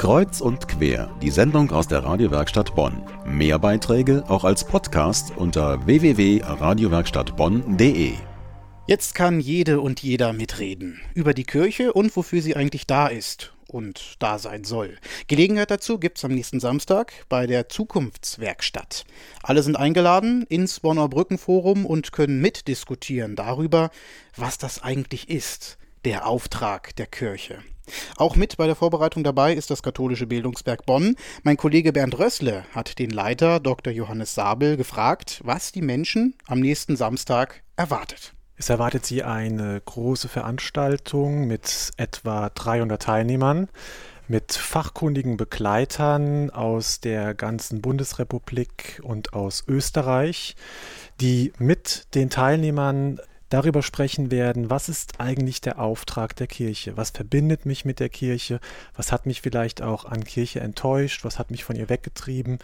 Kreuz und quer, die Sendung aus der Radiowerkstatt Bonn. Mehr Beiträge auch als Podcast unter www.radiowerkstattbonn.de. Jetzt kann jede und jeder mitreden über die Kirche und wofür sie eigentlich da ist und da sein soll. Gelegenheit dazu gibt es am nächsten Samstag bei der Zukunftswerkstatt. Alle sind eingeladen ins Bonner Brückenforum und können mitdiskutieren darüber, was das eigentlich ist, der Auftrag der Kirche. Auch mit bei der Vorbereitung dabei ist das katholische Bildungswerk Bonn. Mein Kollege Bernd Rössle hat den Leiter Dr. Johannes Sabel gefragt, was die Menschen am nächsten Samstag erwartet. Es erwartet sie eine große Veranstaltung mit etwa 300 Teilnehmern, mit fachkundigen Begleitern aus der ganzen Bundesrepublik und aus Österreich, die mit den Teilnehmern darüber sprechen werden, was ist eigentlich der Auftrag der Kirche, was verbindet mich mit der Kirche, was hat mich vielleicht auch an Kirche enttäuscht, was hat mich von ihr weggetrieben.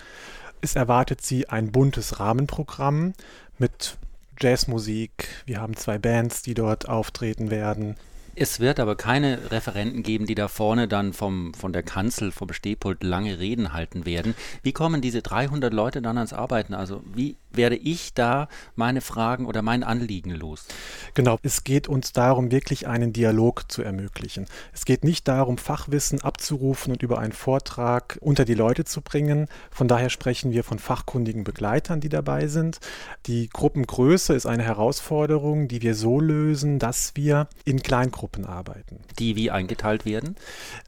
Es erwartet sie ein buntes Rahmenprogramm mit Jazzmusik. Wir haben zwei Bands, die dort auftreten werden. Es wird aber keine Referenten geben, die da vorne dann vom, von der Kanzel, vom Stehpult lange Reden halten werden. Wie kommen diese 300 Leute dann ans Arbeiten? Also wie werde ich da meine Fragen oder mein Anliegen los? Genau, es geht uns darum, wirklich einen Dialog zu ermöglichen. Es geht nicht darum, Fachwissen abzurufen und über einen Vortrag unter die Leute zu bringen. Von daher sprechen wir von fachkundigen Begleitern, die dabei sind. Die Gruppengröße ist eine Herausforderung, die wir so lösen, dass wir in Kleingruppen Gruppen arbeiten. Die wie eingeteilt werden?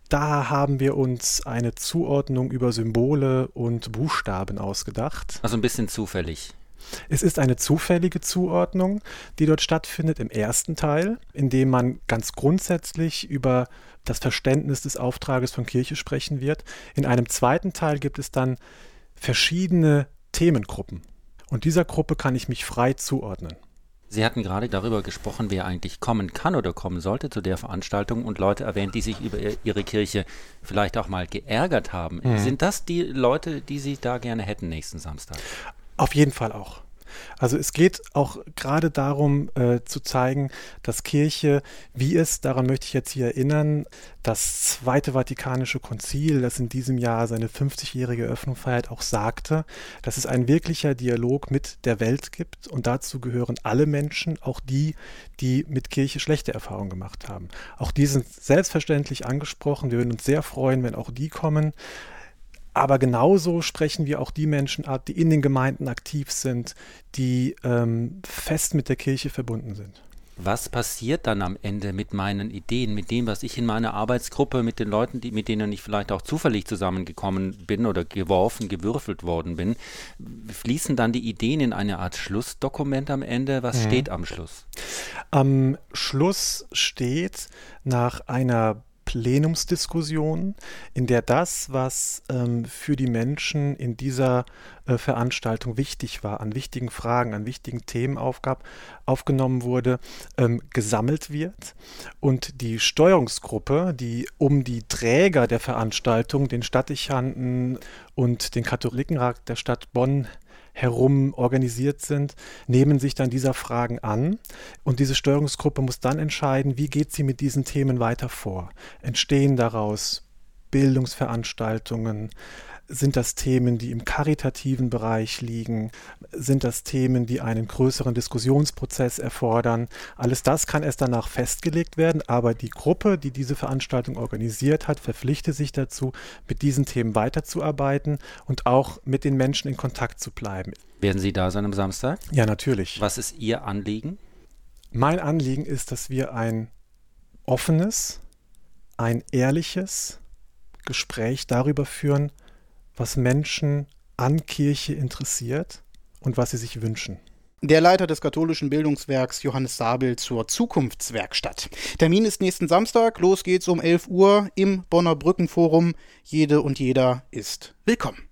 Da haben wir uns eine Zuordnung über Symbole und Buchstaben ausgedacht. Also ein bisschen zufällig. Es ist eine zufällige Zuordnung, die dort stattfindet im ersten Teil, in dem man ganz grundsätzlich über das Verständnis des Auftrages von Kirche sprechen wird. In einem zweiten Teil gibt es dann verschiedene Themengruppen. Und dieser Gruppe kann ich mich frei zuordnen. Sie hatten gerade darüber gesprochen, wer eigentlich kommen kann oder kommen sollte zu der Veranstaltung und Leute erwähnt, die sich über ihre Kirche vielleicht auch mal geärgert haben. Mhm. Sind das die Leute, die Sie da gerne hätten nächsten Samstag? Auf jeden Fall auch. Also es geht auch gerade darum äh, zu zeigen, dass Kirche, wie es, daran möchte ich jetzt hier erinnern, das Zweite Vatikanische Konzil, das in diesem Jahr seine 50-jährige Öffnung feiert, auch sagte, dass es ein wirklicher Dialog mit der Welt gibt und dazu gehören alle Menschen, auch die, die mit Kirche schlechte Erfahrungen gemacht haben. Auch die sind selbstverständlich angesprochen. Wir würden uns sehr freuen, wenn auch die kommen. Aber genauso sprechen wir auch die Menschen ab, die in den Gemeinden aktiv sind, die ähm, fest mit der Kirche verbunden sind. Was passiert dann am Ende mit meinen Ideen, mit dem, was ich in meiner Arbeitsgruppe, mit den Leuten, die, mit denen ich vielleicht auch zufällig zusammengekommen bin oder geworfen, gewürfelt worden bin? Fließen dann die Ideen in eine Art Schlussdokument am Ende? Was mhm. steht am Schluss? Am Schluss steht nach einer Plenumsdiskussion, in der das, was ähm, für die Menschen in dieser äh, Veranstaltung wichtig war, an wichtigen Fragen, an wichtigen Themen aufgab, aufgenommen wurde, ähm, gesammelt wird. Und die Steuerungsgruppe, die um die Träger der Veranstaltung, den Stadtdechanten und den Katholikenrat der Stadt Bonn herum organisiert sind, nehmen sich dann dieser Fragen an und diese Steuerungsgruppe muss dann entscheiden, wie geht sie mit diesen Themen weiter vor. Entstehen daraus Bildungsveranstaltungen, sind das Themen, die im karitativen Bereich liegen? Sind das Themen, die einen größeren Diskussionsprozess erfordern? Alles das kann erst danach festgelegt werden, aber die Gruppe, die diese Veranstaltung organisiert hat, verpflichtet sich dazu, mit diesen Themen weiterzuarbeiten und auch mit den Menschen in Kontakt zu bleiben. Werden Sie da sein am Samstag? Ja, natürlich. Was ist Ihr Anliegen? Mein Anliegen ist, dass wir ein offenes, ein ehrliches Gespräch darüber führen, was Menschen an Kirche interessiert und was sie sich wünschen. Der Leiter des katholischen Bildungswerks Johannes Sabel zur Zukunftswerkstatt. Termin ist nächsten Samstag. Los geht's um 11 Uhr im Bonner Brückenforum. Jede und jeder ist willkommen.